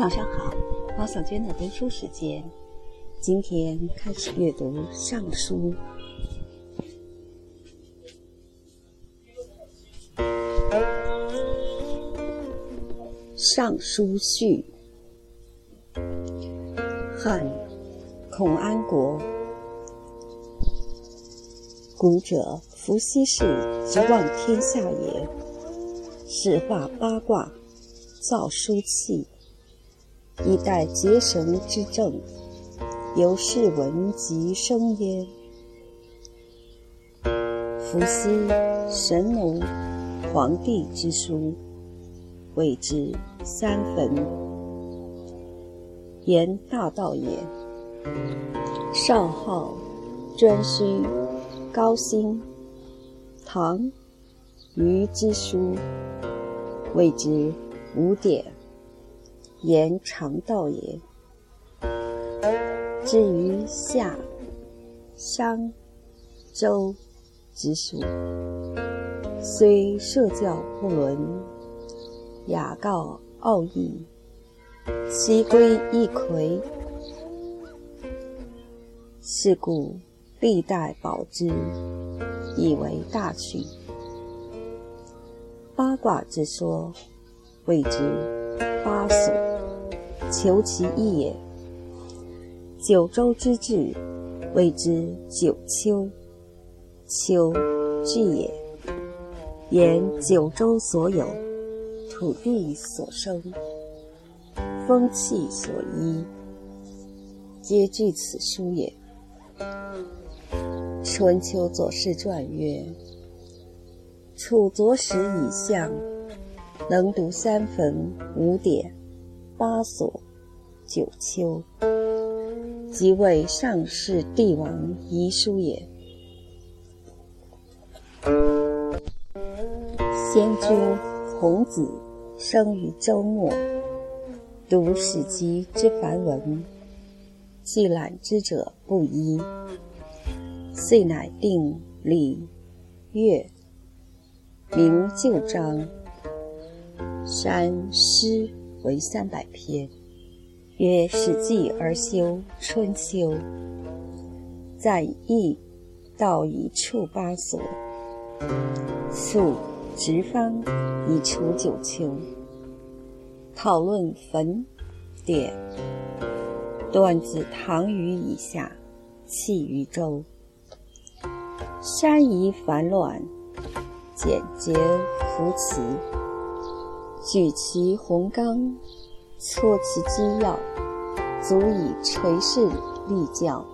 早上好，毛小娟的读书时间。今天开始阅读《尚书》。《尚书序》汉孔安国，古者伏羲氏之望天下也，始画八卦，造书契。以待结绳之政，由是文及生焉。伏羲神农皇帝之书，谓之三坟。言大道也。少昊颛顼高辛唐虞之书，谓之五典。言常道也。至于夏、商、周之书，虽社教不伦，雅告奥义，其归一窺。是故历代保之，以为大趣。八卦之说，谓之八所。求其一也。九州之治，谓之九丘。丘，治也。言九州所有，土地所生，风气所依，皆据此书也。春秋左氏传曰：楚左史以相，能读三坟五典。八所九丘，即为上世帝王遗书也。先君孔子生于周末，读《史记》之繁文，既览之者不一，遂乃定礼乐明旧章山诗。为三百篇，曰《史记》而修《春秋》，在易道以处八所，素直方以除九丘。讨论坟典，断自唐虞以下，弃于周。山夷繁乱，简洁扶持。举其宏纲，挫其机要，足以垂世立教。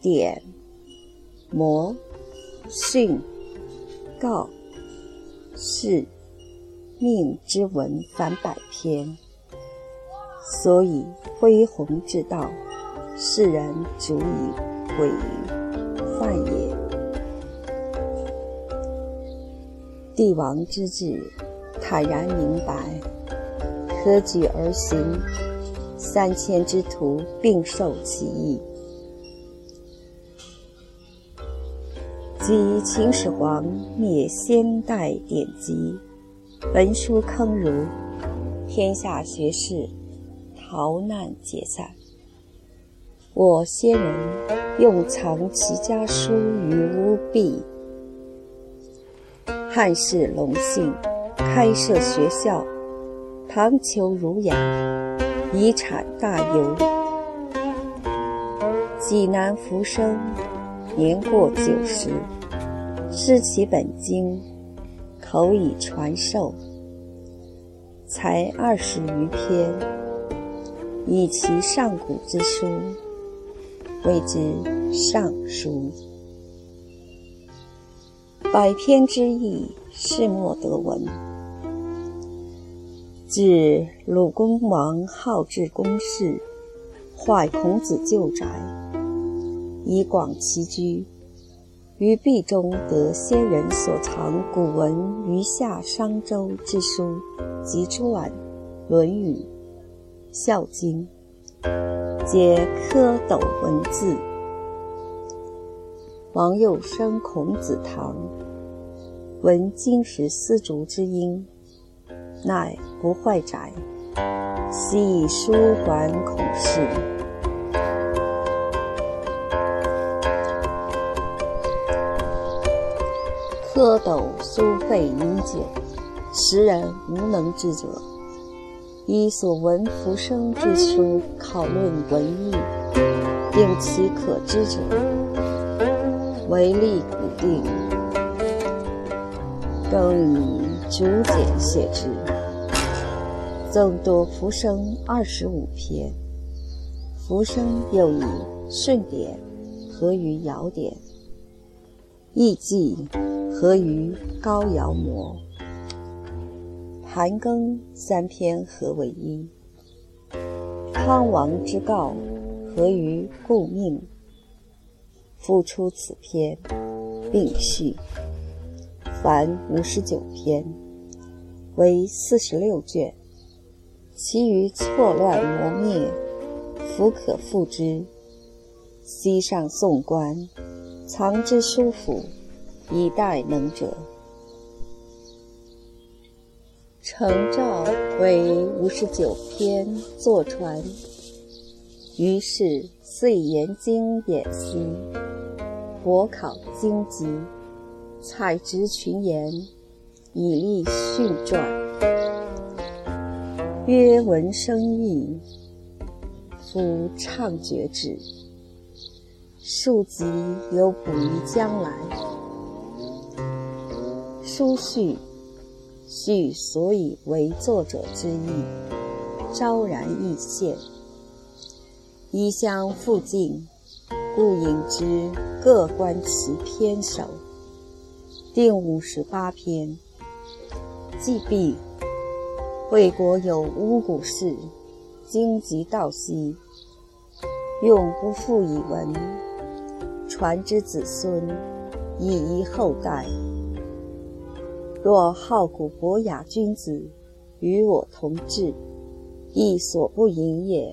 典、模、训、告、示、命之文凡百篇，所以恢弘之道，世人足以毁犯也。帝王之治。坦然明白，科举而行，三千之徒并受其意。即秦始皇灭先代典籍，文书坑儒，天下学士逃难解散。我先人用藏其家书于屋壁，汉室隆兴。开设学校，堂求儒雅，遗产大游。济南浮生，年过九十，失其本经，口以传授，才二十余篇，以其上古之书，谓之《尚书》。百篇之义，是莫得闻。至鲁公王好治公室，坏孔子旧宅，以广其居。于壁中得先人所藏古文于夏商周之书及传《论语》《孝经》，皆蝌蚪文字。王又生孔子堂，闻金石丝竹之音。乃不坏宅，昔以书还孔氏。蝌蚪苏肺饮酒，时人无能之者，依所闻浮生之书考论文艺，定其可知者，为立古定，更以竹简写之。增多浮生二十五篇，浮生又以顺点合于尧典，易记合于高尧模，盘庚三篇合为一。康王之告合于故命，复出此篇，并序，凡五十九篇，为四十六卷。其余错乱磨灭，弗可复之。西上宋官，藏之书府，以待能者。程照为五十九篇坐传，于是遂研经典析，博考经籍，采植群言，以立训传。曰闻声义，夫唱绝志。庶几有补于将来。书序，序所以为作者之意，昭然易现。衣相复近，故引之各观其篇首。定五十八篇，既毕。魏国有巫蛊事，荆棘道兮，用不复以闻。传之子孙，以遗后代。若好古博雅君子，与我同志，亦所不盈也。